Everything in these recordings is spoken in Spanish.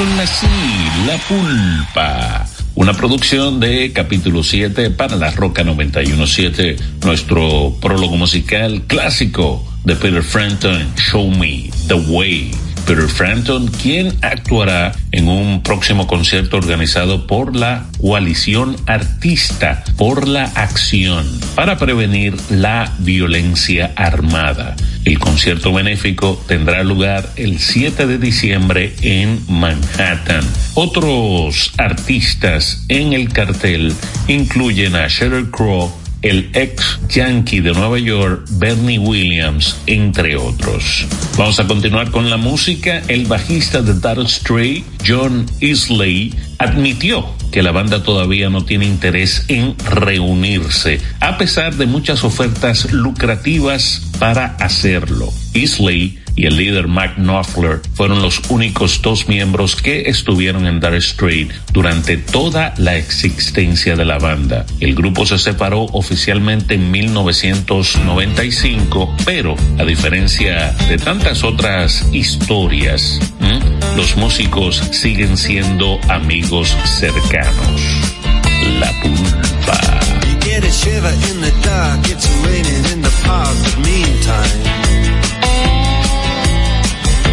La Pulpa. Una producción de capítulo 7 para la Roca 917, nuestro prólogo musical clásico de Peter Frampton, Show Me the Way. Peter Frampton, quien actuará en un próximo concierto organizado por la coalición artista por la acción para prevenir la violencia armada. El concierto benéfico tendrá lugar el 7 de diciembre en Manhattan. Otros artistas en el cartel incluyen a Sheryl Crow, el ex yankee de Nueva York, Bernie Williams, entre otros. Vamos a continuar con la música. El bajista de Dark Stray, John Isley, admitió que la banda todavía no tiene interés en reunirse, a pesar de muchas ofertas lucrativas para hacerlo. Isley y el líder Mac Knopfler fueron los únicos dos miembros que estuvieron en Dark Strait durante toda la existencia de la banda. El grupo se separó oficialmente en 1995, pero a diferencia de tantas otras historias, los músicos siguen siendo amigos cercanos. La pulpa.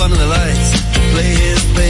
under the lights. Play his bass.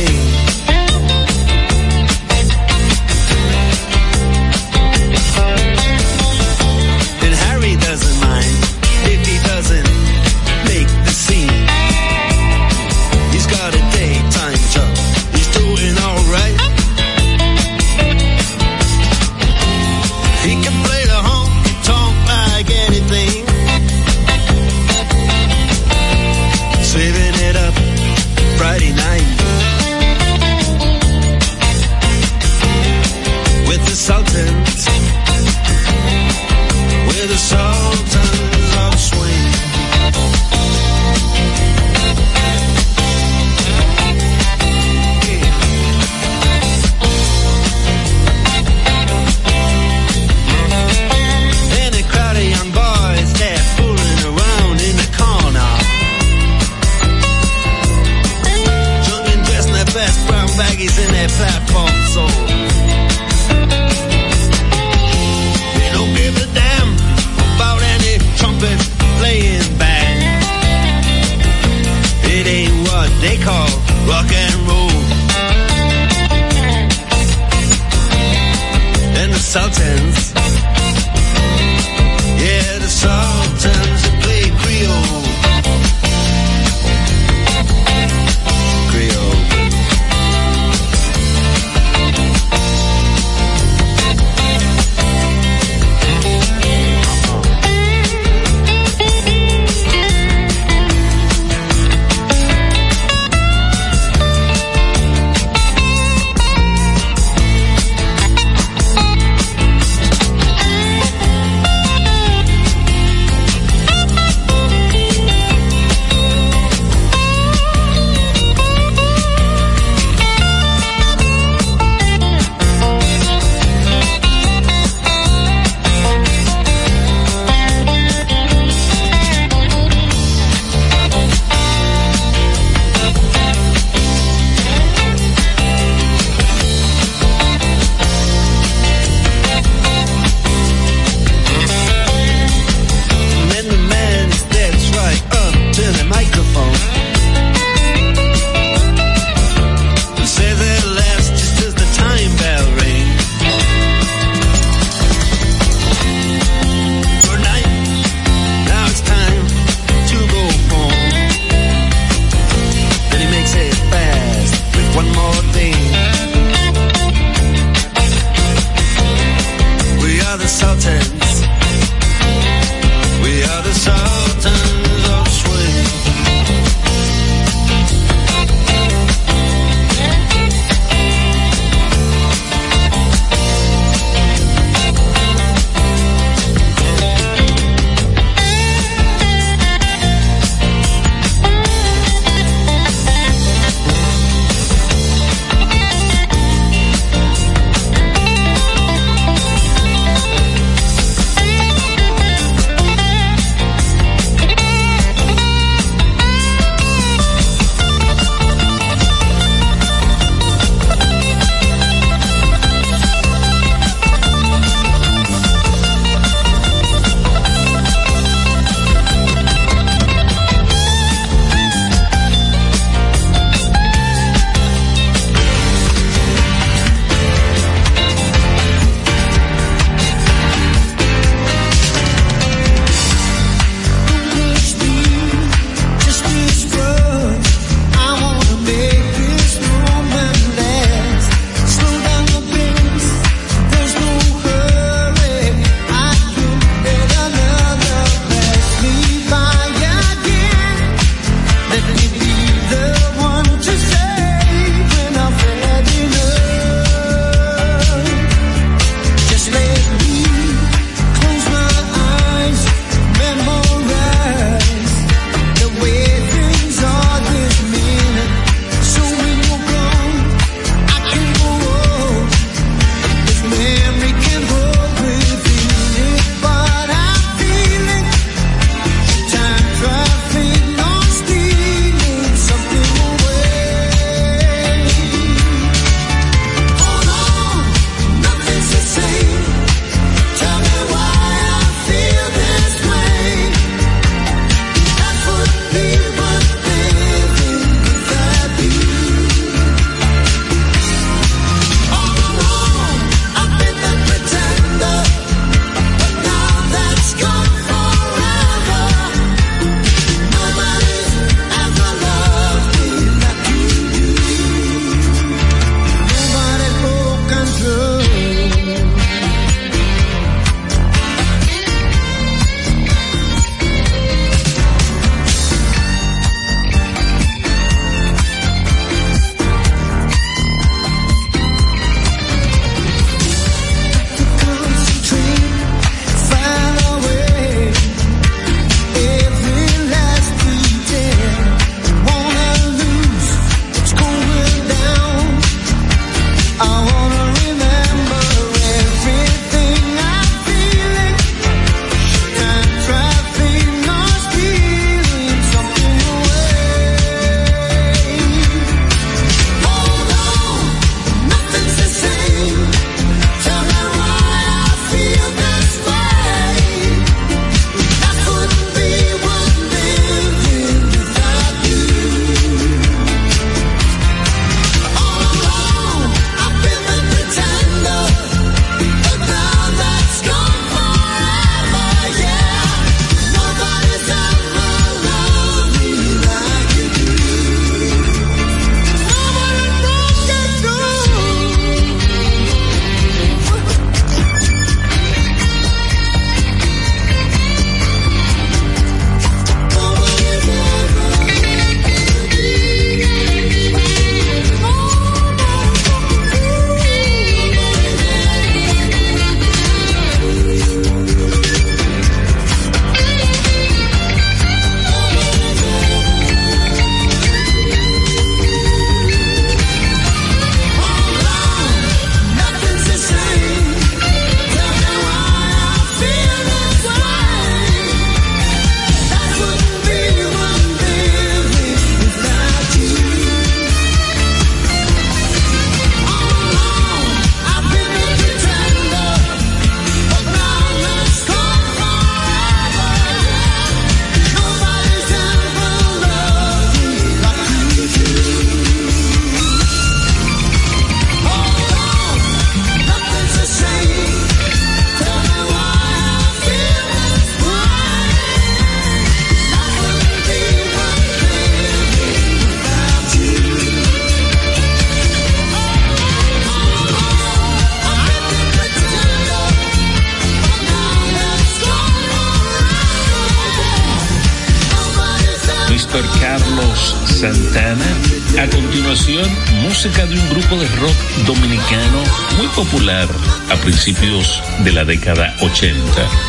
Popular a principios de la década 80.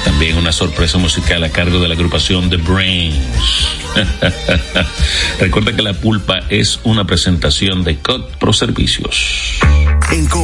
También una sorpresa musical a cargo de la agrupación The Brains. Recuerda que la pulpa es una presentación de COD Pro Servicios.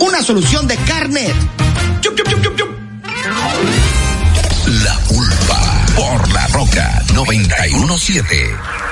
una solución de carnet. Chup, chup, chup, la pulpa por la roca 917.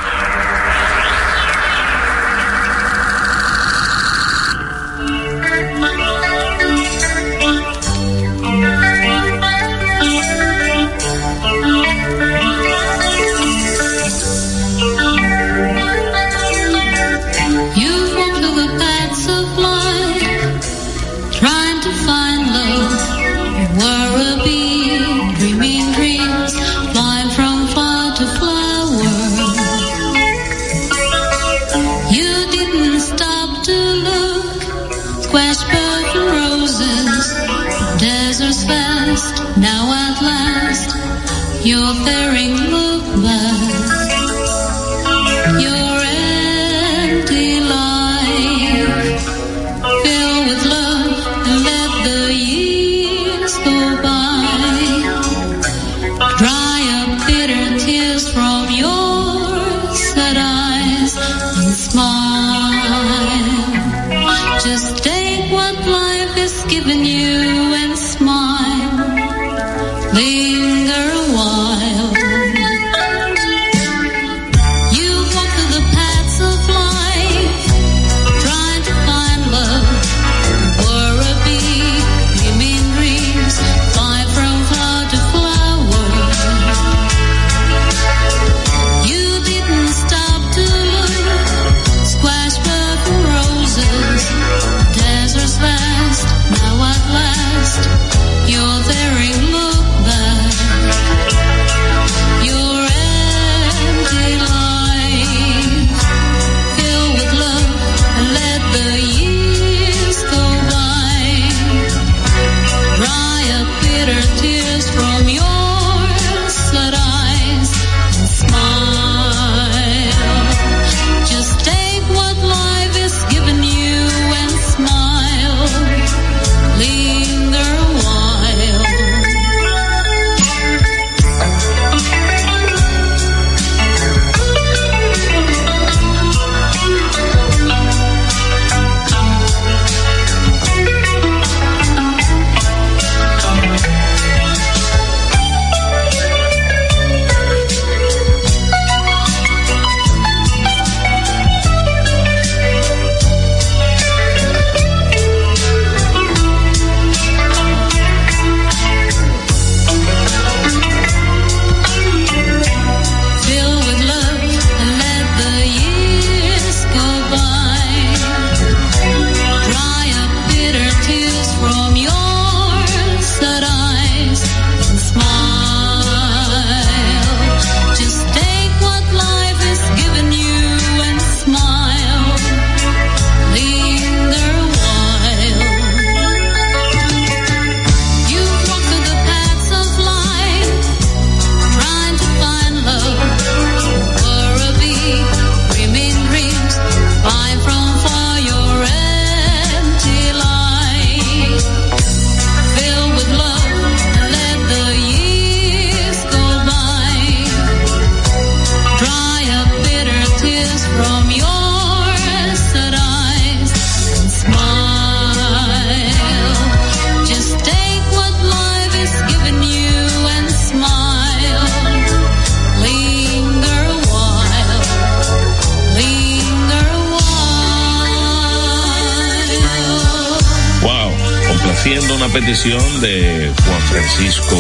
Petición de Juan Francisco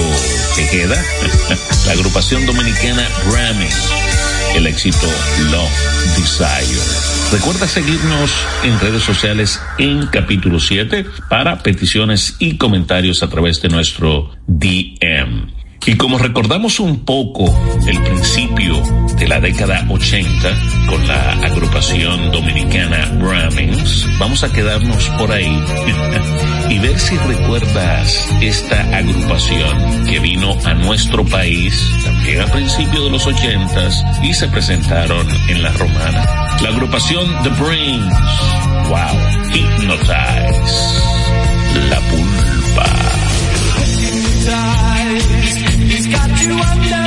Tejeda, la agrupación dominicana Grammy, el éxito Love Desire. Recuerda seguirnos en redes sociales en capítulo 7 para peticiones y comentarios a través de nuestro DM. Y como recordamos un poco el principio de la década 80 con la agrupación dominicana Brahmins, vamos a quedarnos por ahí y ver si recuerdas esta agrupación que vino a nuestro país también a principios de los 80 y se presentaron en la romana. La agrupación The Brains, wow, Hypnotize, La Pulpa. He's got you under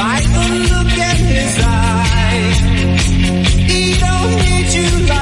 by the look in his eye. He don't need you like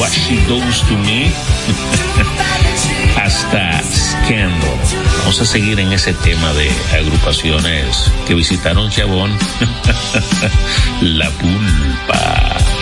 What She Does to Me hasta Scandal. Vamos a seguir en ese tema de agrupaciones que visitaron Chabón, La Pulpa.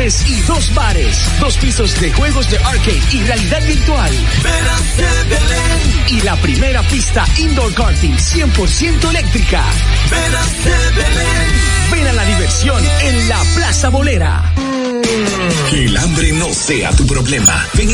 y dos bares, dos pisos de juegos de arcade y realidad virtual. Belén. Y la primera pista indoor karting 100% eléctrica. Belén. Ven a la diversión en la Plaza Bolera. Que el hambre no sea tu problema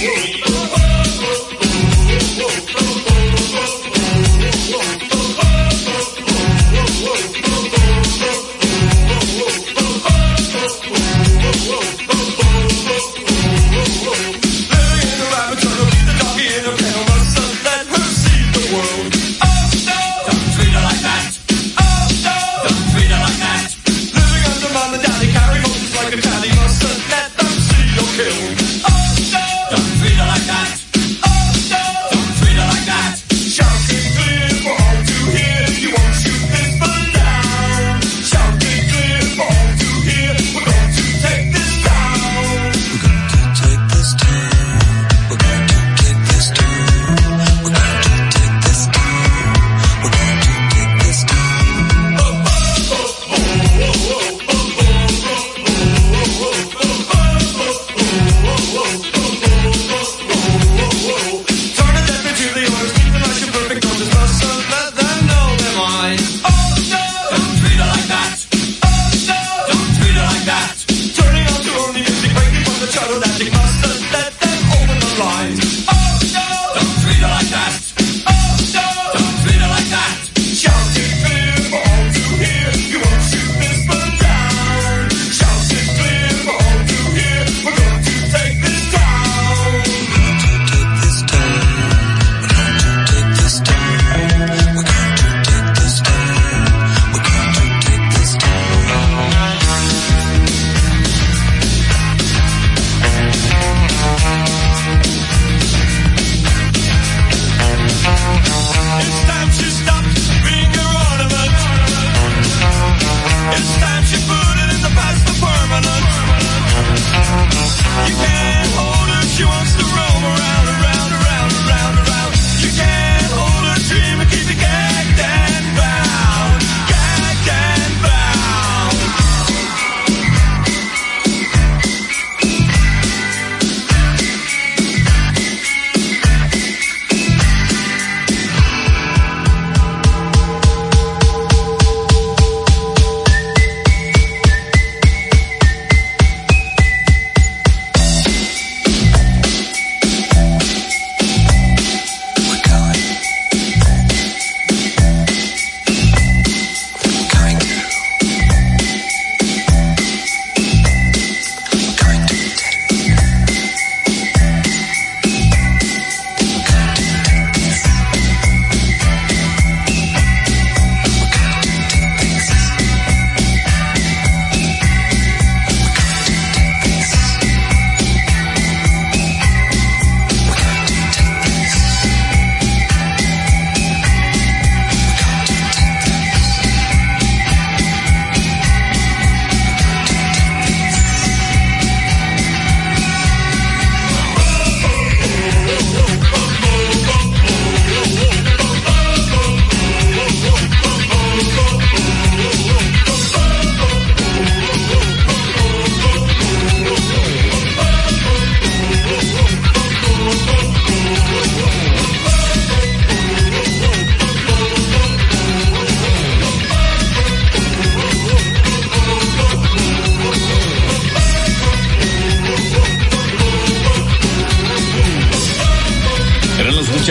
Yeah.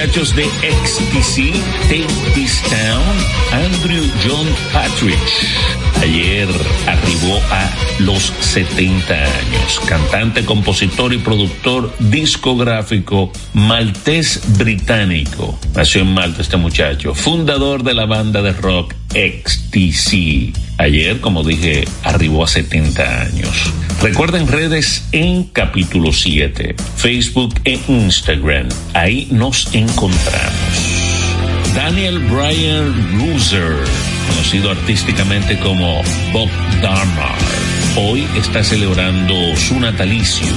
muchachos de XTC, Take This Town, Andrew John Patrick. Ayer arribó a los 70 años. Cantante, compositor y productor discográfico maltés británico. Nació en Malta este muchacho. Fundador de la banda de rock XTC. Ayer, como dije, arribó a 70 años. Recuerden redes en capítulo 7, Facebook e Instagram. Ahí nos encontramos. Daniel Bryan Loser, conocido artísticamente como Bob Darmar, hoy está celebrando su natalicio.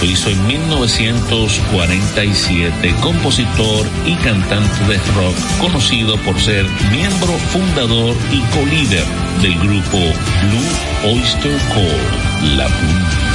Lo hizo en 1947, compositor y cantante de rock, conocido por ser miembro fundador y co-líder del grupo Blue Oyster Cult, La Pulpa.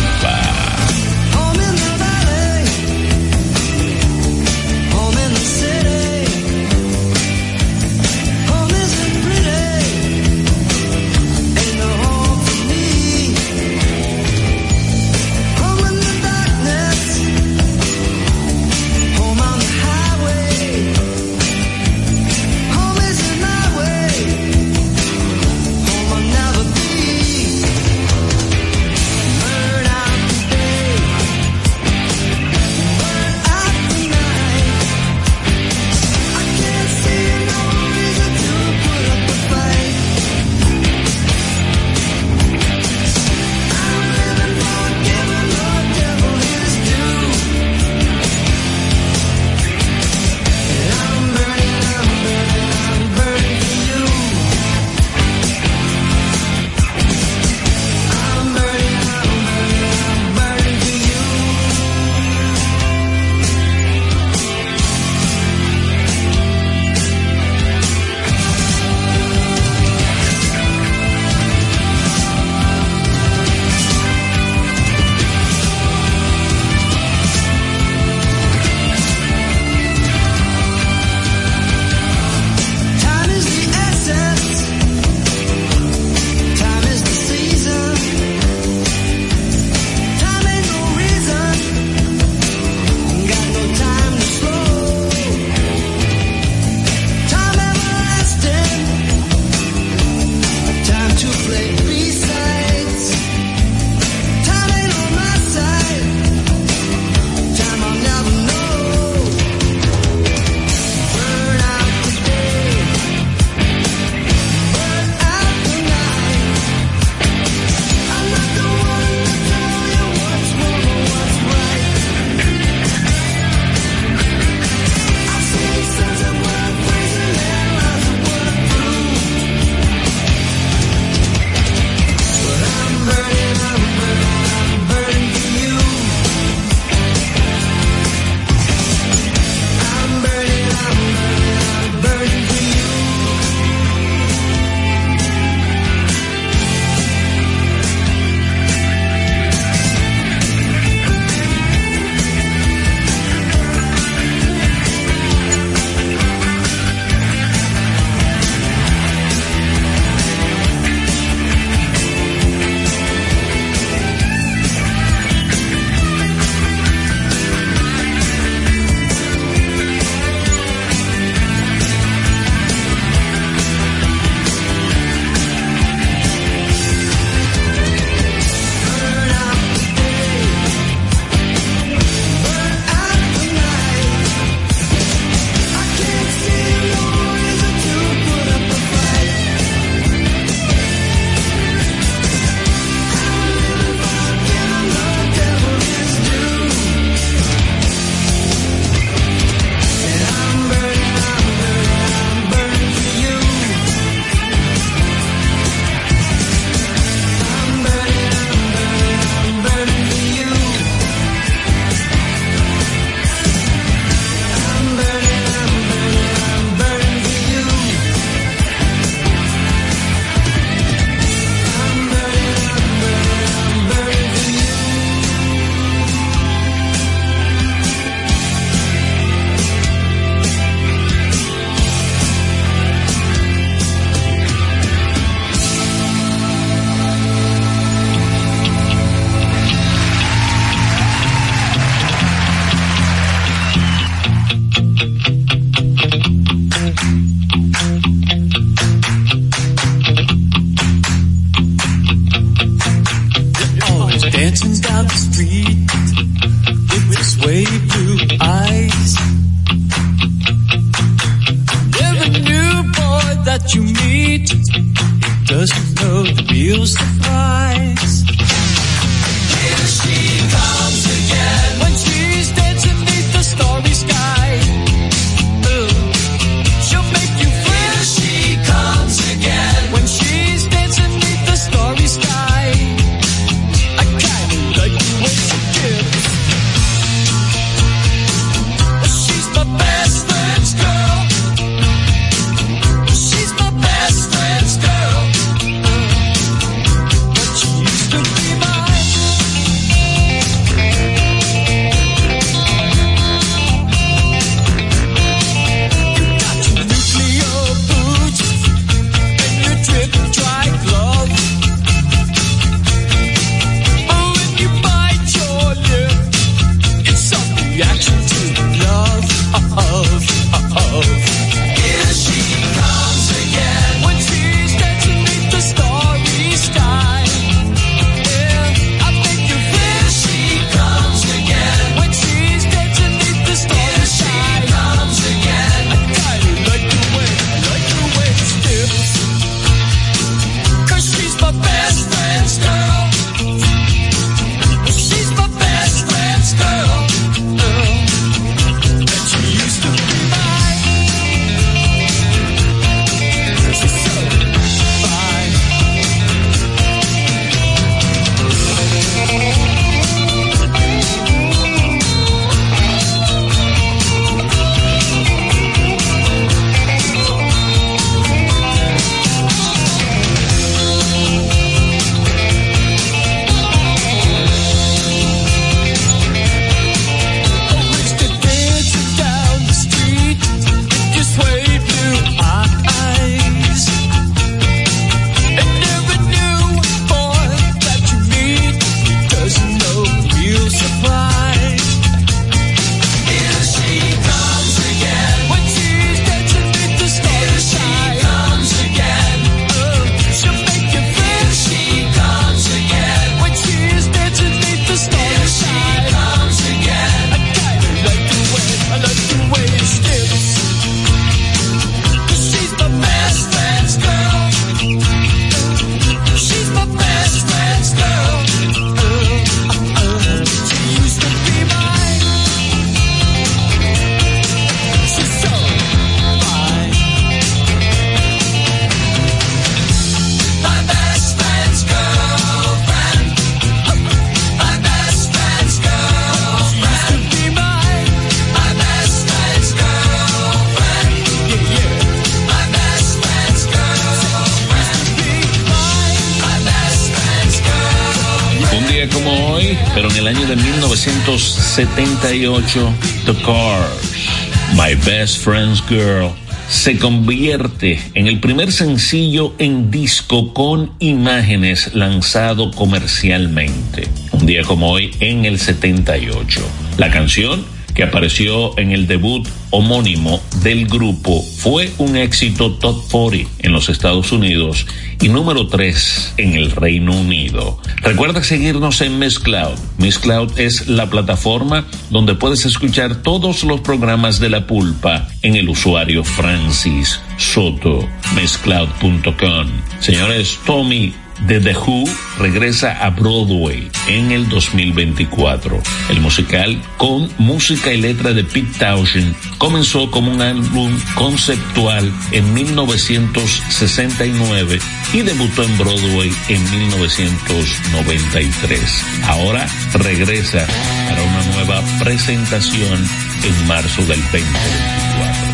78, The Cars, My Best Friend's Girl, se convierte en el primer sencillo en disco con imágenes lanzado comercialmente, un día como hoy en el 78. La canción que apareció en el debut homónimo del grupo, fue un éxito top 40 en los Estados Unidos y número 3 en el Reino Unido. Recuerda seguirnos en Miss Cloud. Miss Cloud es la plataforma donde puedes escuchar todos los programas de la pulpa en el usuario Francis Soto, misscloud.com. Señores, Tommy The The Who regresa a Broadway en el 2024. El musical, con música y letra de Pete Townshend, comenzó como un álbum conceptual en 1969 y debutó en Broadway en 1993. Ahora regresa para una nueva presentación en marzo del 2024.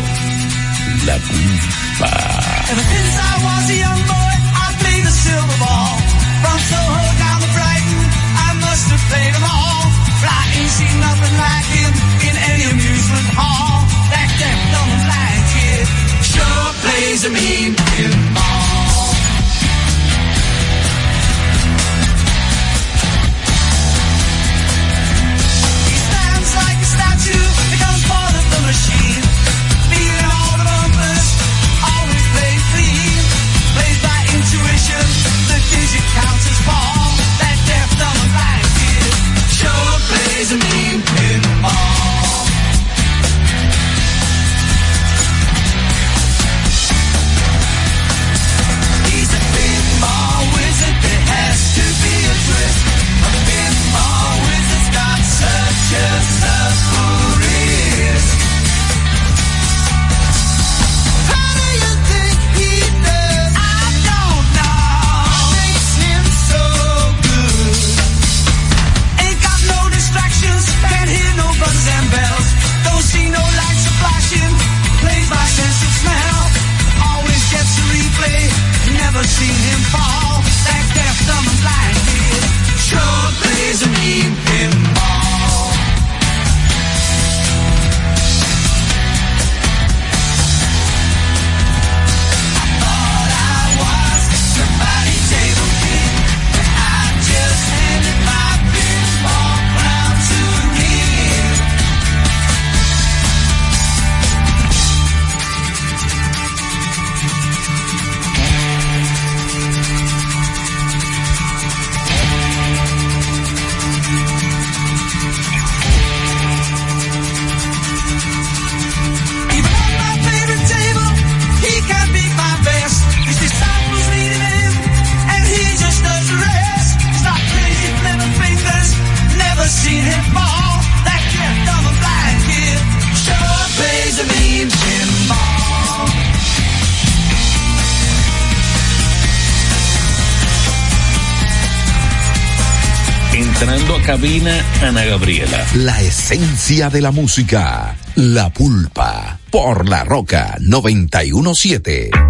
La culpa. ball. From Soho down to Brighton, I must have played them all. But I ain't seen nothing like him in any amusement hall. That deaf dumb blind kid sure plays a mean pinball. is amazing. Cabina, Ana Gabriela. La esencia de la música. La pulpa. Por la roca 917.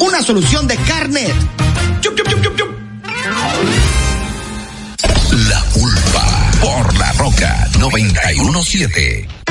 Una solución de carnet. Chup, chup, chup. La pulpa. Por la roca 917.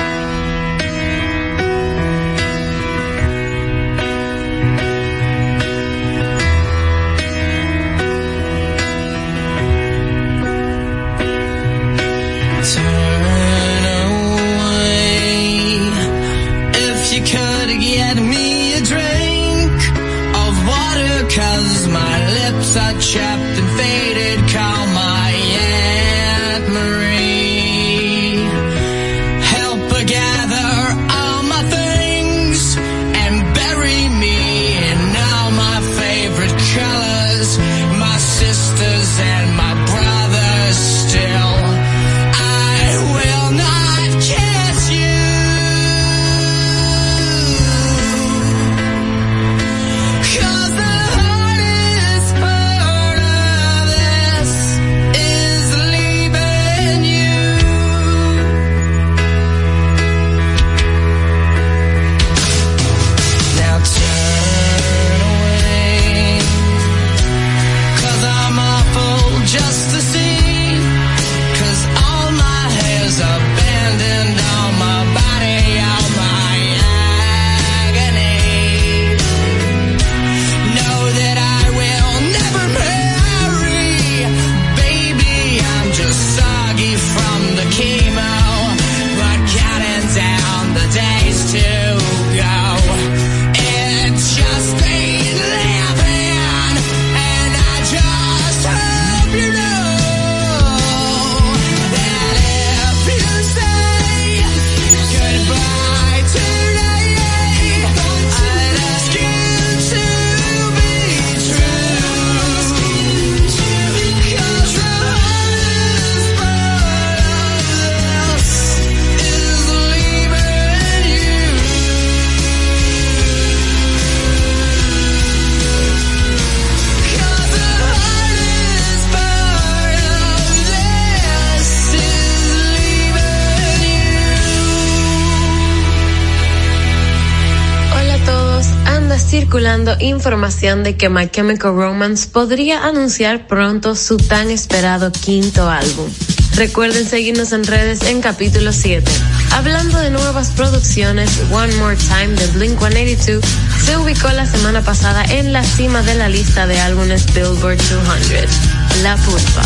Circulando información de que My Chemical Romance podría anunciar pronto su tan esperado quinto álbum. Recuerden seguirnos en redes en capítulo 7. Hablando de nuevas producciones, One More Time de Blink 182 se ubicó la semana pasada en la cima de la lista de álbumes Billboard 200. La pulpa.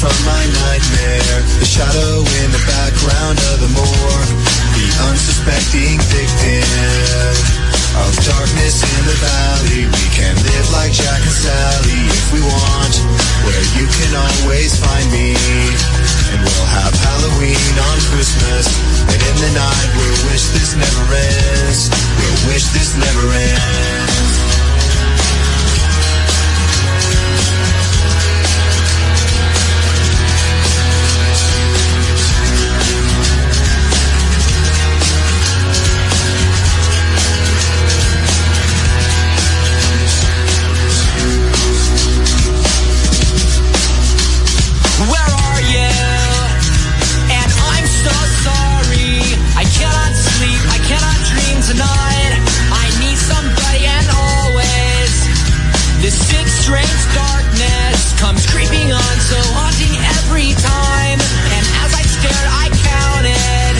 From my nightmare, the shadow in the background of the morgue, the unsuspecting victim of darkness in the valley. We can live like Jack and Sally if we want, where you can always find me. And we'll have Halloween on Christmas, and in the night we'll wish this never ends. We'll wish this never ends. tonight. I need somebody and always. This sick, strange darkness comes creeping on, so haunting every time. And as I stared, I counted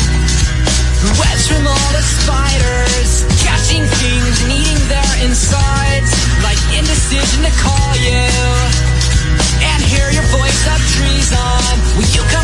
webs from all the spiders, catching things and eating their insides, like indecision to call you and hear your voice of treason. Will you come?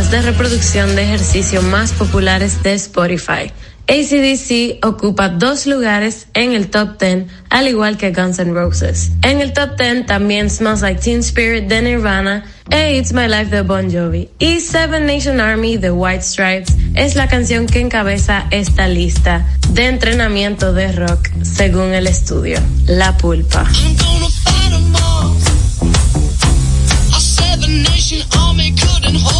Listas de reproducción de ejercicio más populares de Spotify. ACDC ocupa dos lugares en el top 10, al igual que Guns N' Roses. En el top 10 también Smells Like Teen Spirit de Nirvana e It's My Life de Bon Jovi. Y Seven Nation Army de White Stripes es la canción que encabeza esta lista de entrenamiento de rock según el estudio. La Pulpa. Gonna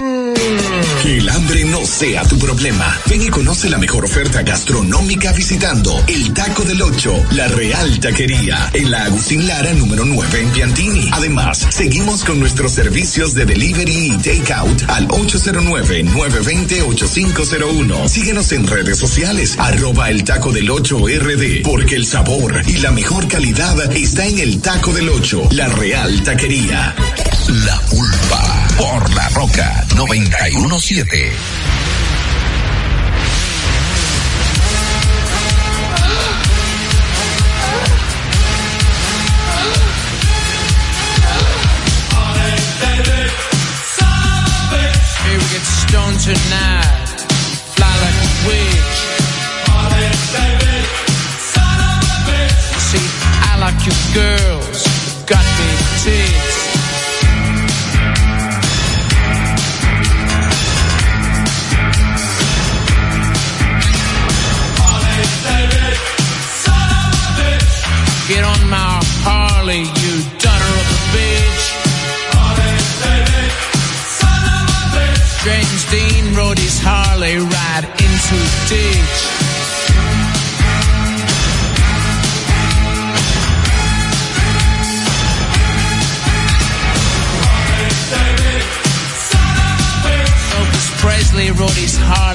Que el hambre no sea tu problema. Ven y conoce la mejor oferta gastronómica visitando el Taco del Ocho, la Real Taquería, en la Agustín Lara número 9 en Piantini. Además, seguimos con nuestros servicios de delivery y takeout al 809-920-8501. Síguenos en redes sociales, arroba el Taco del Ocho RD, porque el sabor y la mejor calidad está en el Taco del Ocho, la Real Taquería. La pulpa por La Roca 917. Hey, we get stoned tonight. Fly like a witch. See, I like you girls. Got big tits.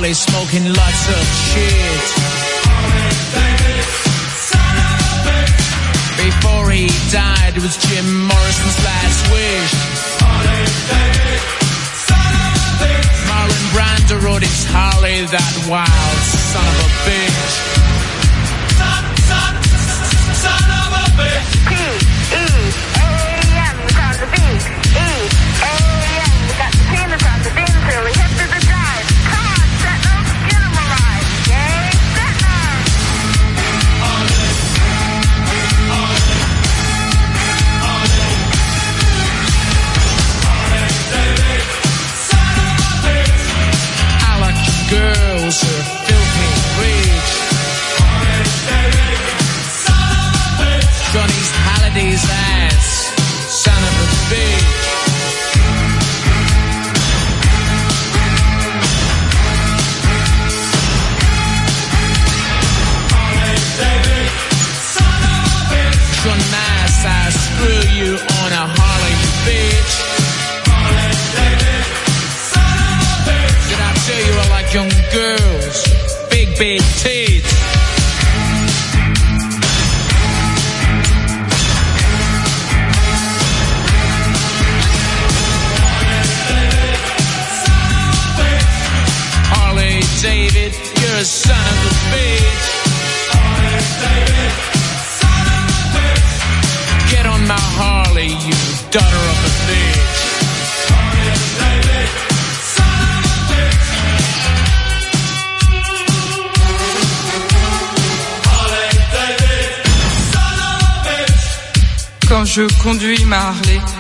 Harley smoking lots of shit. Before he died, it was Jim Morrison's last wish. Marlon Brando rode his Harley, that wild son of a bitch. Je conduis ma Harley.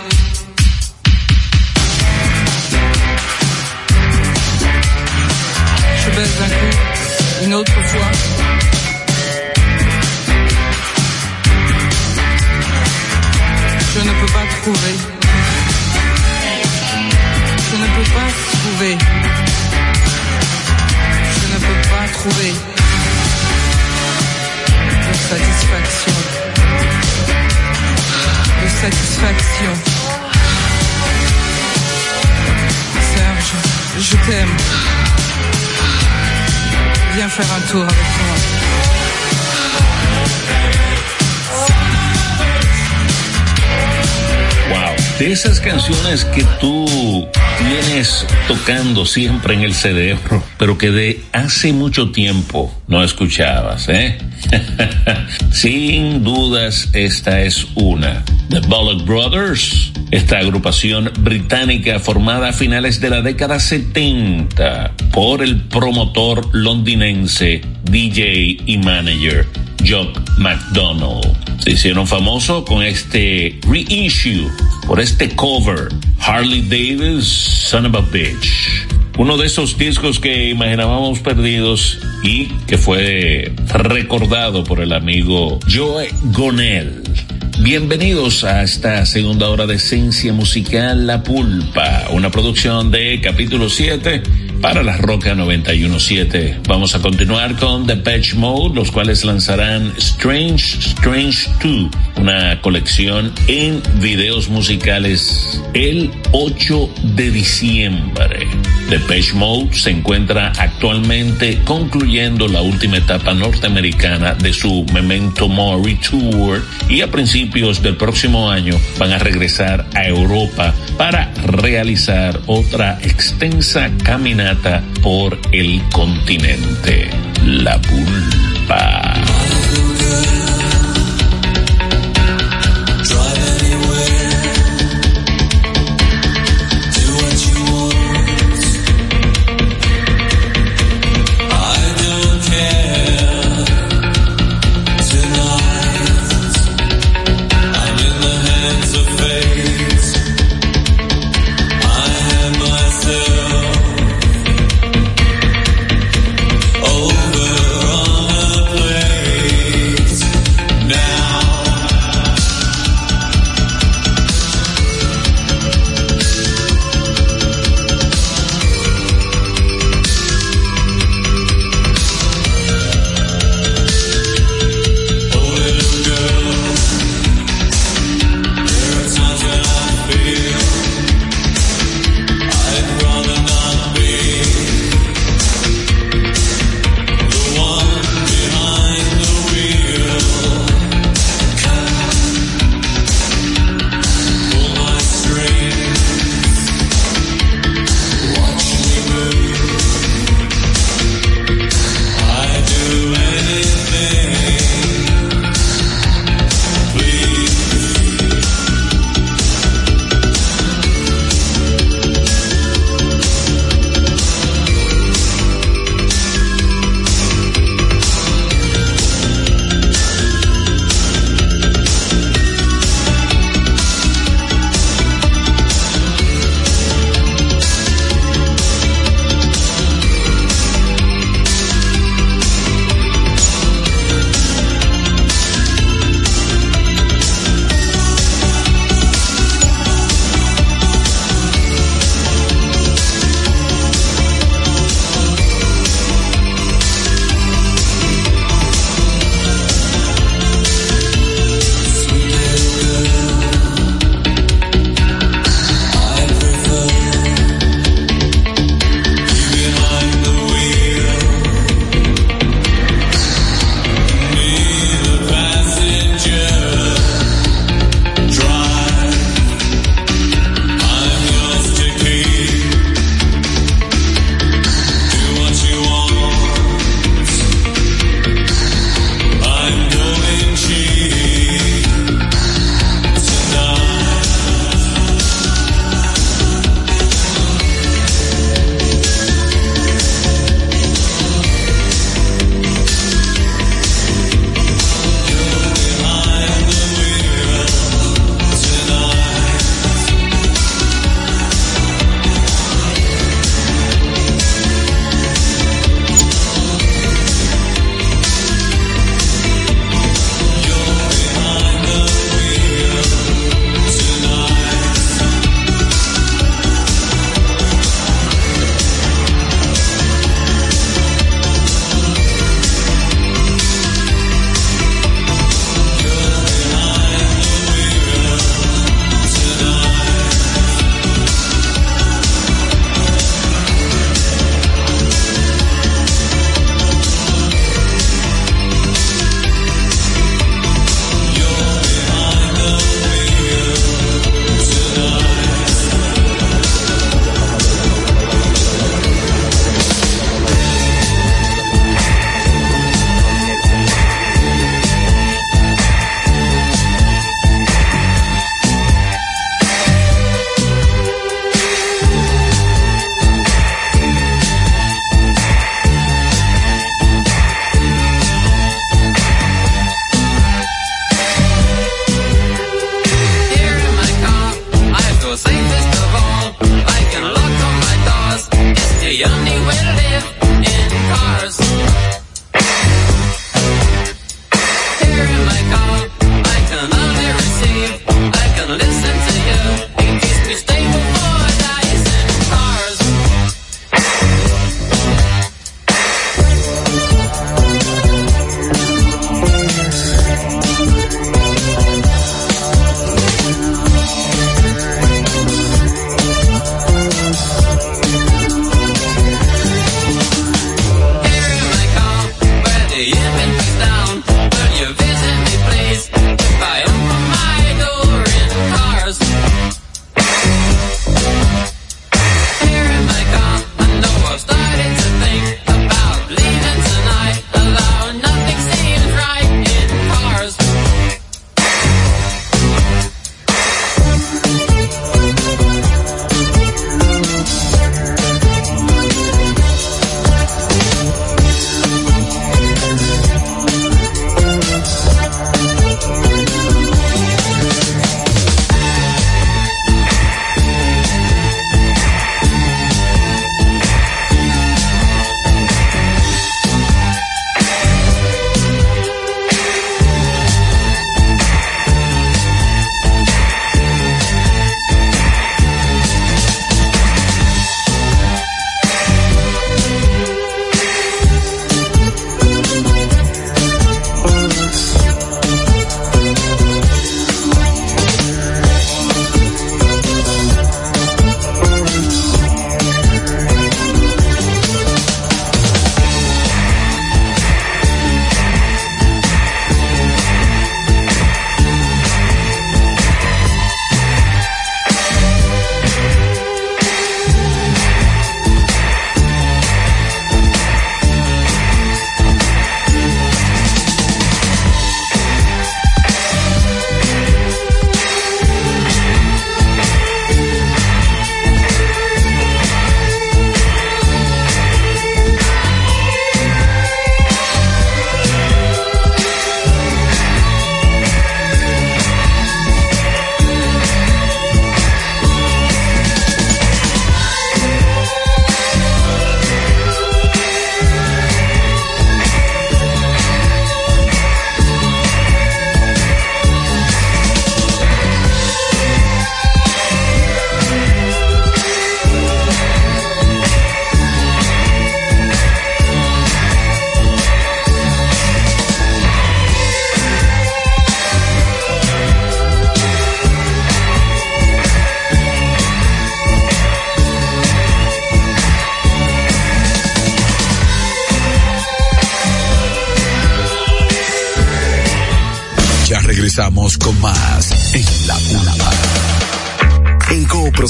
Esas canciones que tú tienes tocando siempre en el cerebro, pero que de hace mucho tiempo no escuchabas, ¿eh? Sin dudas, esta es una. The Bullock Brothers, esta agrupación británica formada a finales de la década 70 por el promotor londinense, DJ y manager Jock McDonald. Se hicieron famosos con este reissue, por este cover, Harley Davis, Son of a Bitch. Uno de esos discos que imaginábamos perdidos y que fue recordado por el amigo Joe Gonell. Bienvenidos a esta segunda hora de Esencia Musical La Pulpa, una producción de capítulo 7 para la Roca 917. Vamos a continuar con The Patch Mode, los cuales lanzarán Strange Strange 2, una colección en videos musicales el 8 de diciembre. Depeche Mode se encuentra actualmente concluyendo la última etapa norteamericana de su Memento Mori Tour y a principios del próximo año van a regresar a Europa para realizar otra extensa caminata por el continente. La pulpa.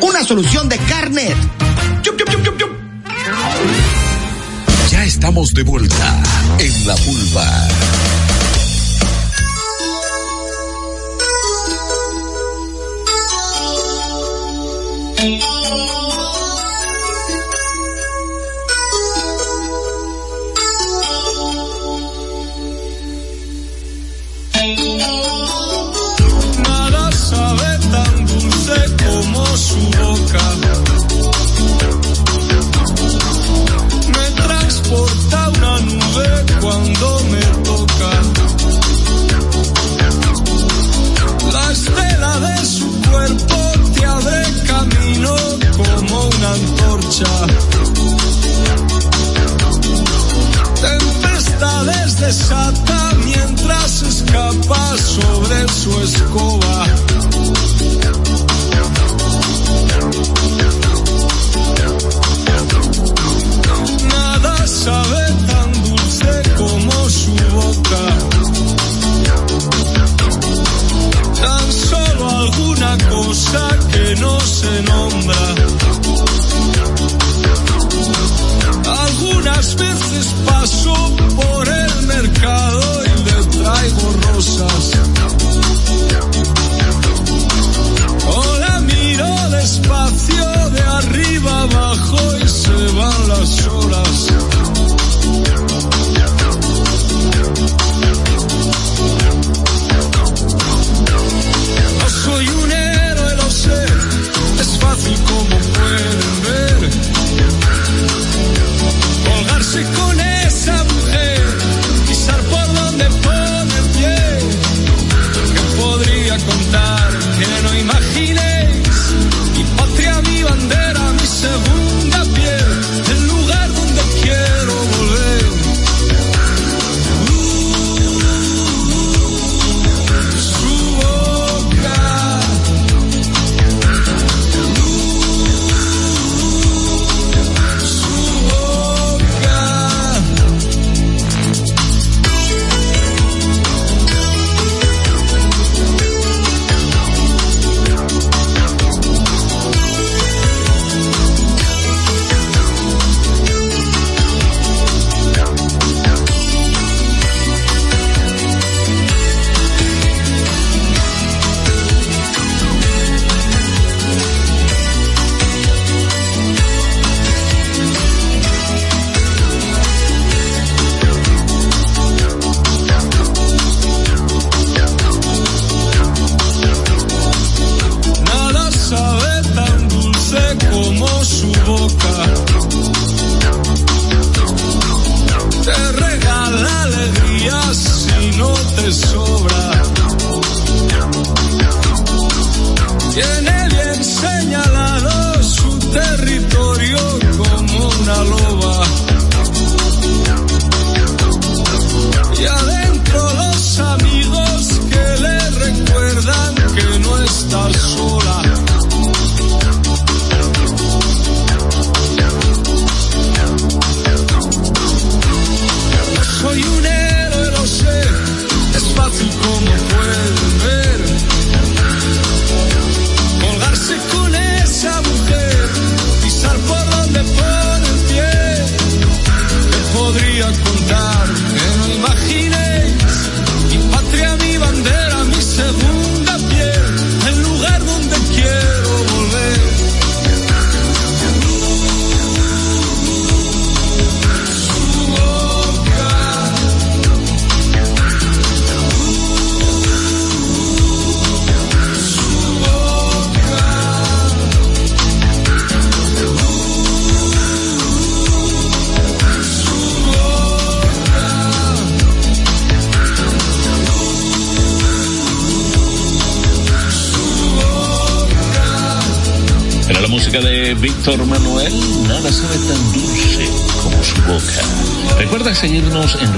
Una solución de Carnet. Ya estamos de vuelta en la. Nada desata mientras escapa sobre su escoba.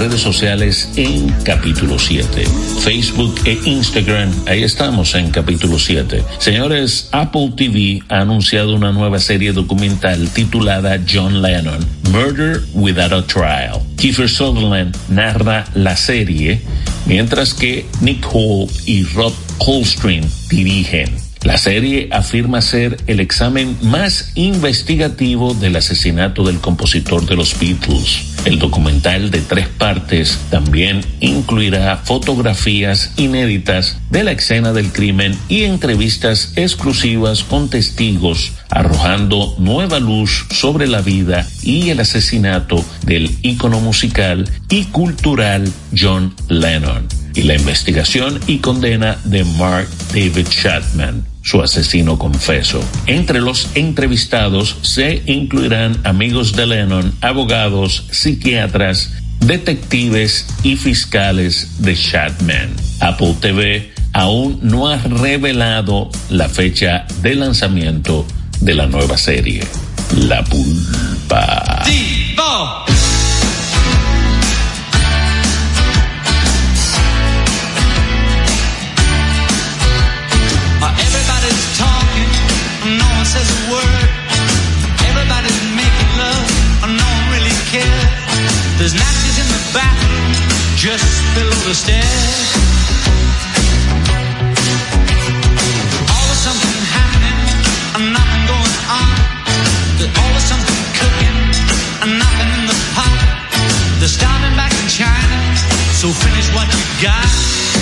Redes sociales en Capítulo 7, Facebook e Instagram. Ahí estamos en Capítulo 7. Señores, Apple TV ha anunciado una nueva serie documental titulada John Lennon, Murder Without a Trial. Kiefer Sutherland narra la serie, mientras que Nick Hall y Rob Holstream dirigen. La serie afirma ser el examen más investigativo del asesinato del compositor de los Beatles. El documental de tres partes también incluirá fotografías inéditas de la escena del crimen y entrevistas exclusivas con testigos, arrojando nueva luz sobre la vida y el asesinato del ícono musical y cultural John Lennon. Y la investigación y condena de Mark David Chapman, su asesino confeso. Entre los entrevistados se incluirán amigos de Lennon, abogados, psiquiatras, detectives y fiscales de Chapman. Apple TV aún no ha revelado la fecha de lanzamiento de la nueva serie. La pulpa. Uh, the pot. They're starting back in China, so finish what you got.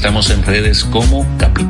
Estamos en redes como Capital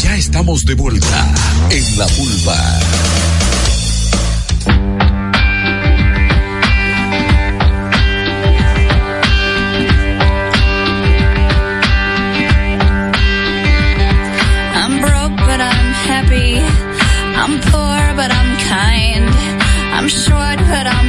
Ya estamos de vuelta en la pulpa. I'm broke, but I'm happy. I'm poor, but I'm kind. I'm short, but I'm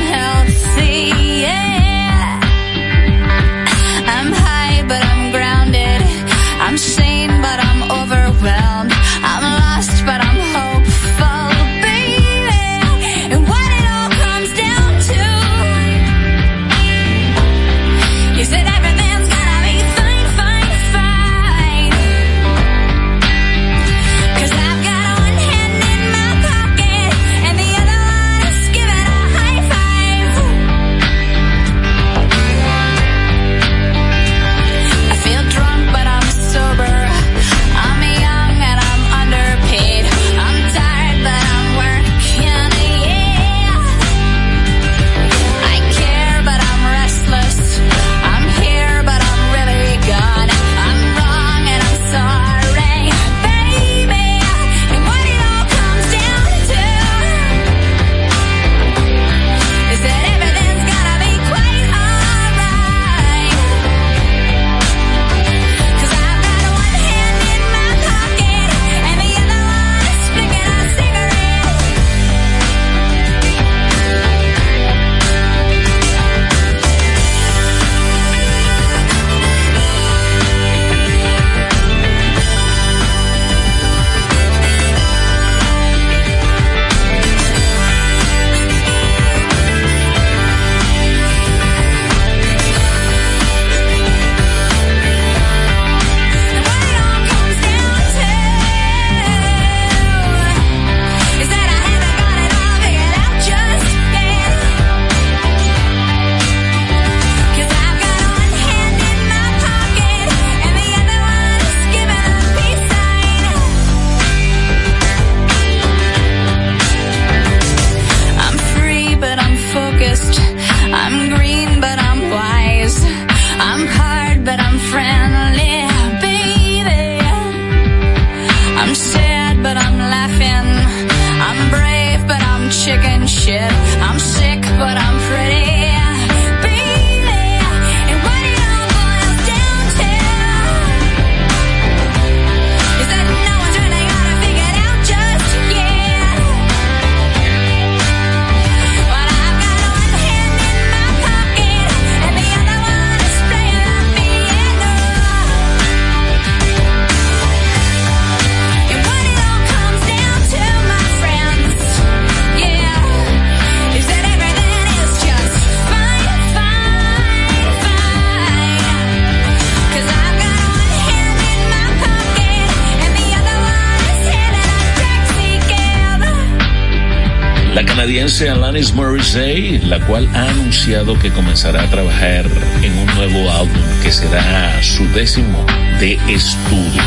canadiense Alanis Morissette, la cual ha anunciado que comenzará a trabajar en un nuevo álbum que será su décimo de estudio.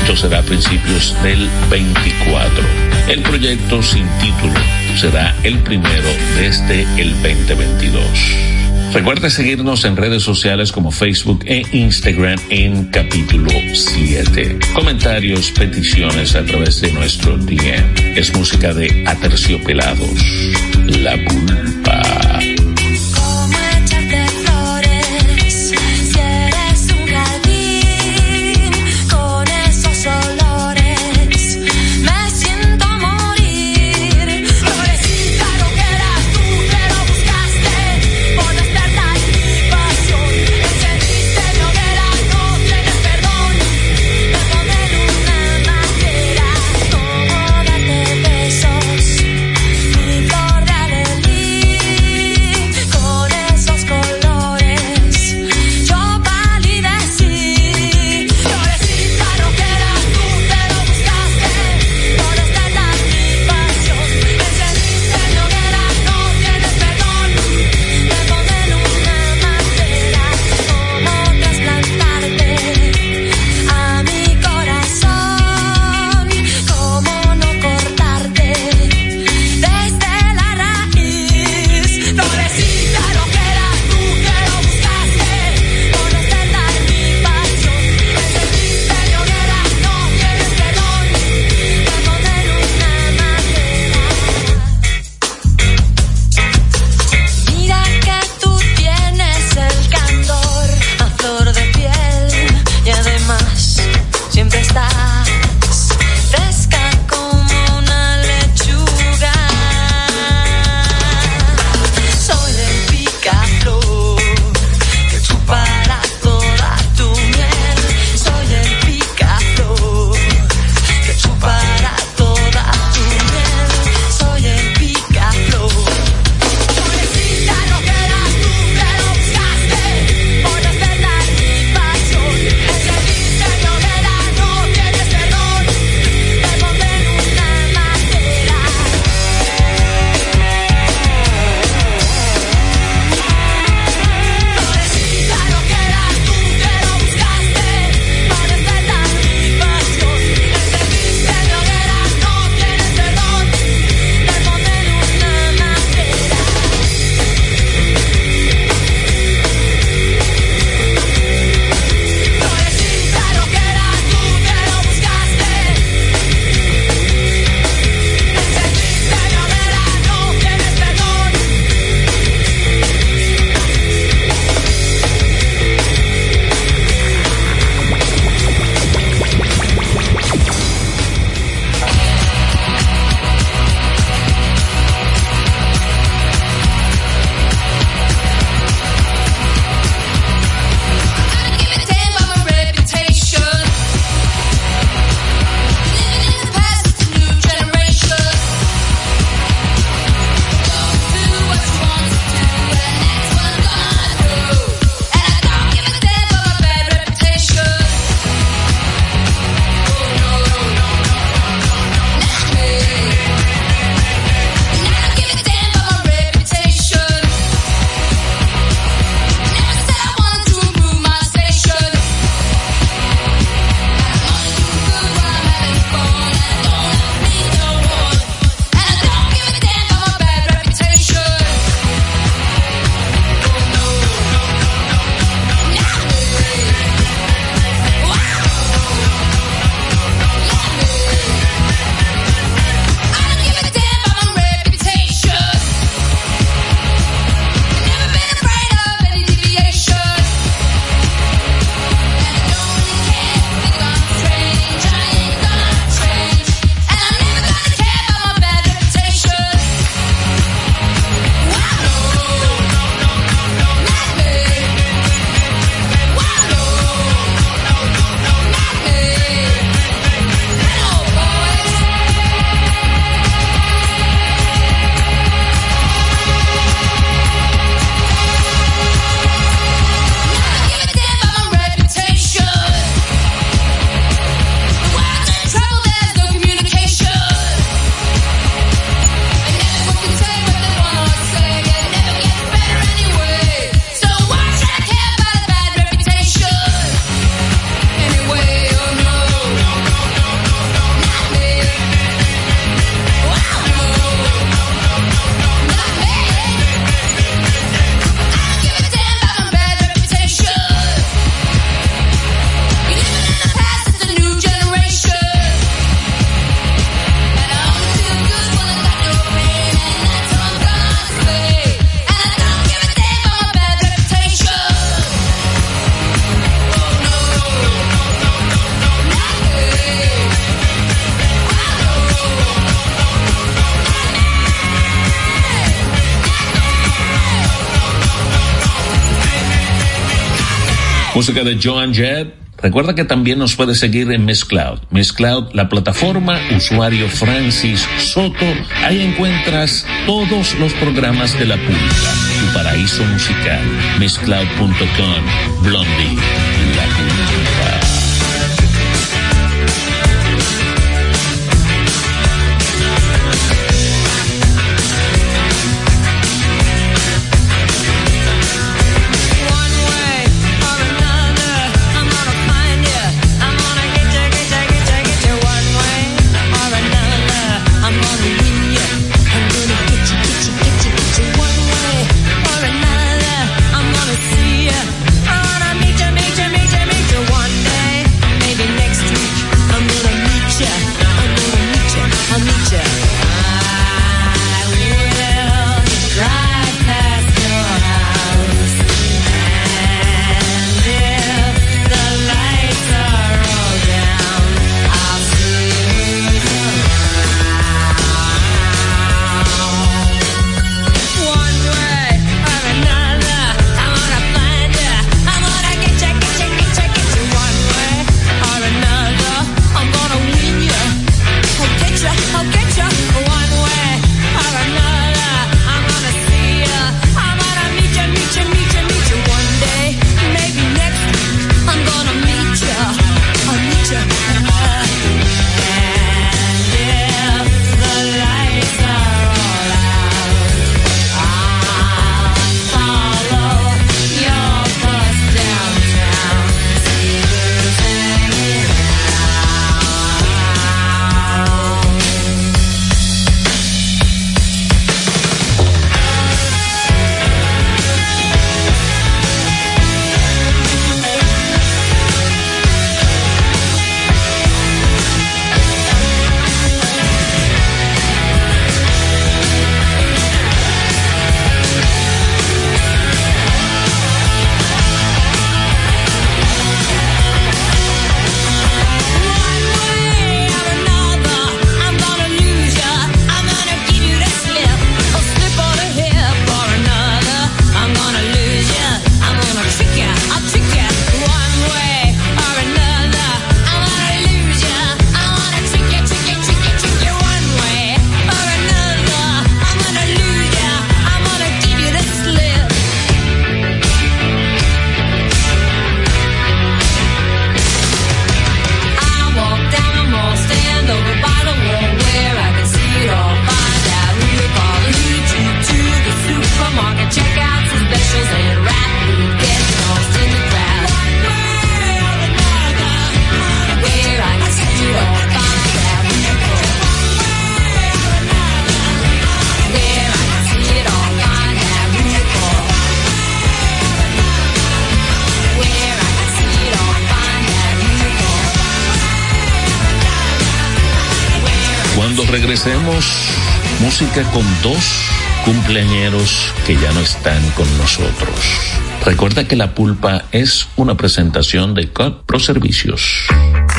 Esto será a principios del 24. El proyecto sin título será el primero desde el 2022. Recuerda seguirnos en redes sociales como Facebook e Instagram en capítulo 7. Comentarios, peticiones a través de nuestro DM. Es música de Aterciopelados. La Pulpa. De Joan Jett. Recuerda que también nos puedes seguir en Miss Cloud. La plataforma, usuario Francis Soto. Ahí encuentras todos los programas de la pulpa, tu paraíso musical. MissCloud.com, Blondie, con dos cumpleañeros que ya no están con nosotros. Recuerda que la pulpa es una presentación de COD Pro Servicios.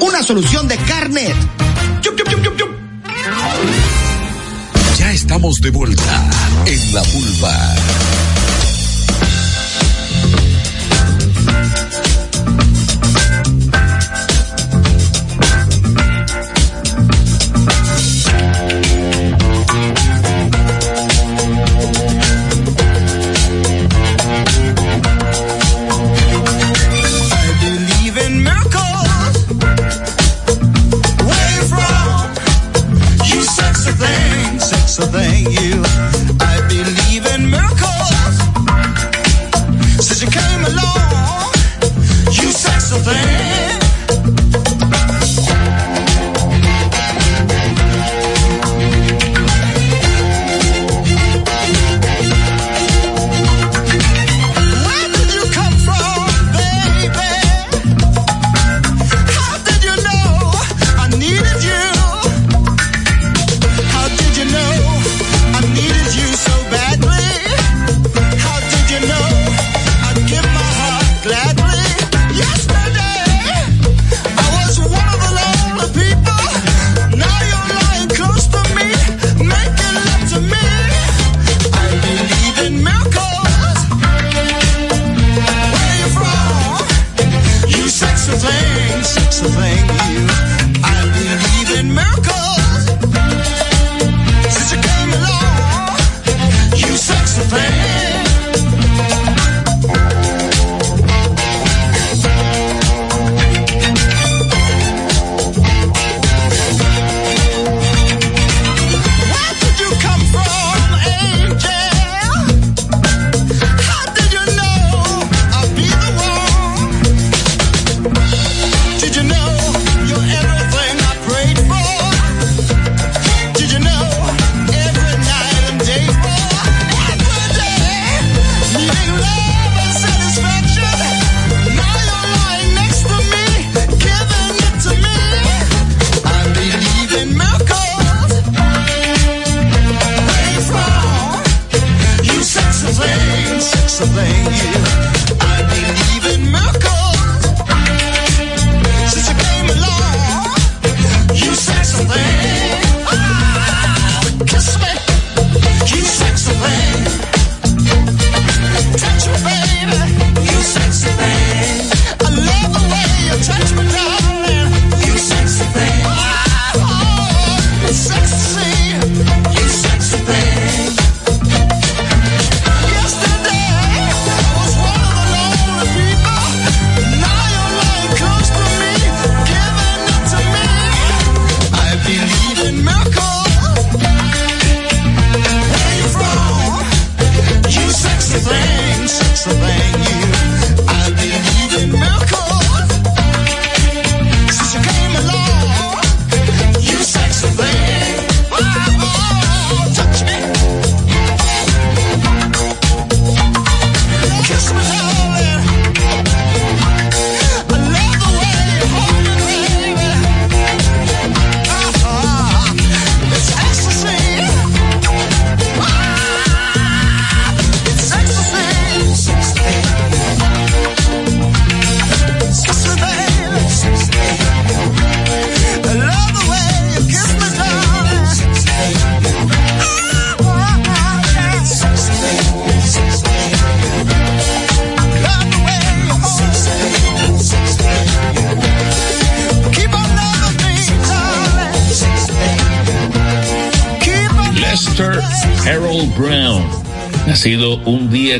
Una solución de Carnet. Ya estamos de vuelta en la pulpa. glad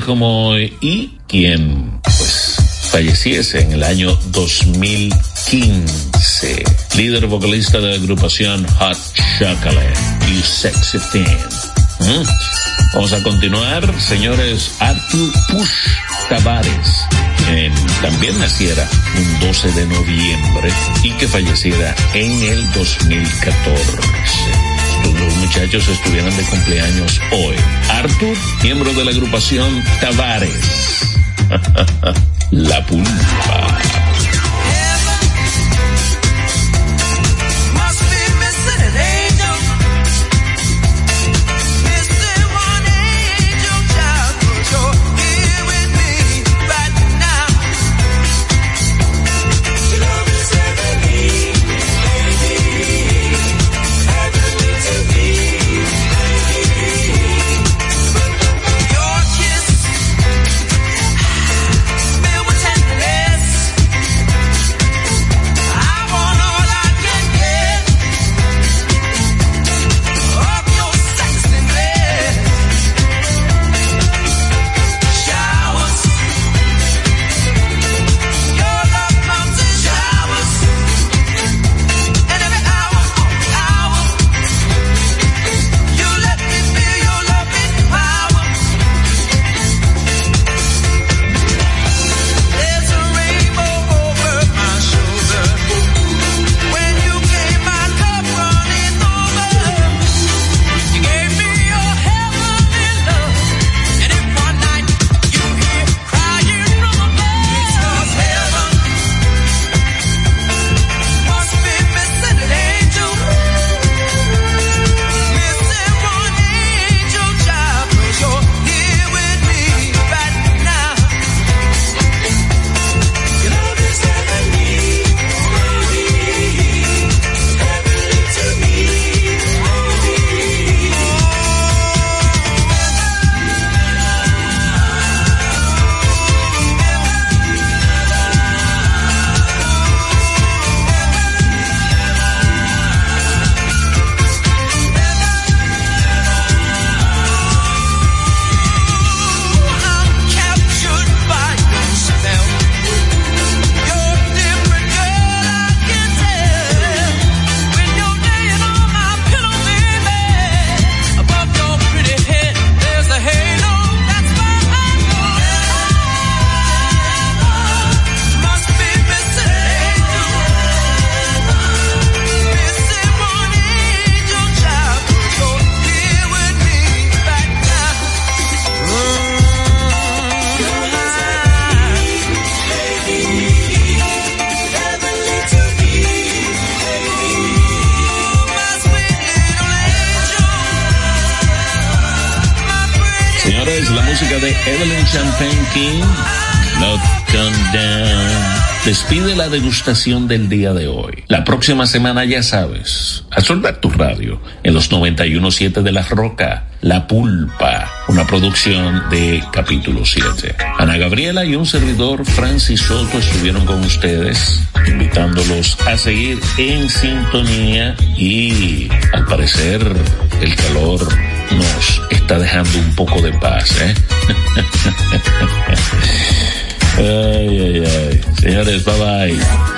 como hoy y quien pues falleciese en el año 2015. Líder vocalista de la agrupación Hot Chocolate, y Sexy Thing. ¿Mm? Vamos a continuar, señores, Arthur Push Tavares. También naciera un 12 de noviembre y que falleciera en el 2014 los muchachos estuvieran de cumpleaños hoy. Arthur, miembro de la agrupación Tavares. la pulpa. Degustación del día de hoy. La próxima semana ya sabes, a soldar tu radio en los 91.7 de La Roca, La Pulpa, una producción de capítulo 7. Ana Gabriela y un servidor, Francis Soto, estuvieron con ustedes, invitándolos a seguir en sintonía y al parecer el calor nos está dejando un poco de paz, ¿eh? ay, ay, ay. Señores, bye bye.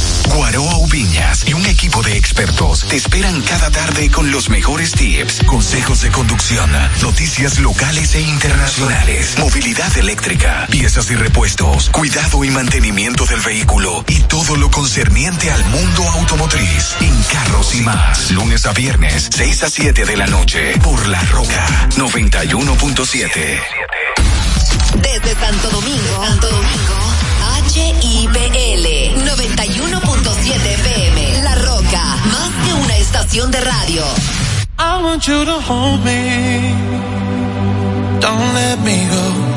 Guaroa Ubiñas y un equipo de expertos te esperan cada tarde con los mejores tips, consejos de conducción, noticias locales e internacionales, movilidad eléctrica, piezas y repuestos, cuidado y mantenimiento del vehículo y todo lo concerniente al mundo automotriz en carros y más. Lunes a viernes, 6 a 7 de la noche por La Roca 91.7. Desde Santo Domingo, Santo Domingo, HIPL 91.7 FM. La Roca, más que una estación de radio. I want you to hold me. Don't let me go.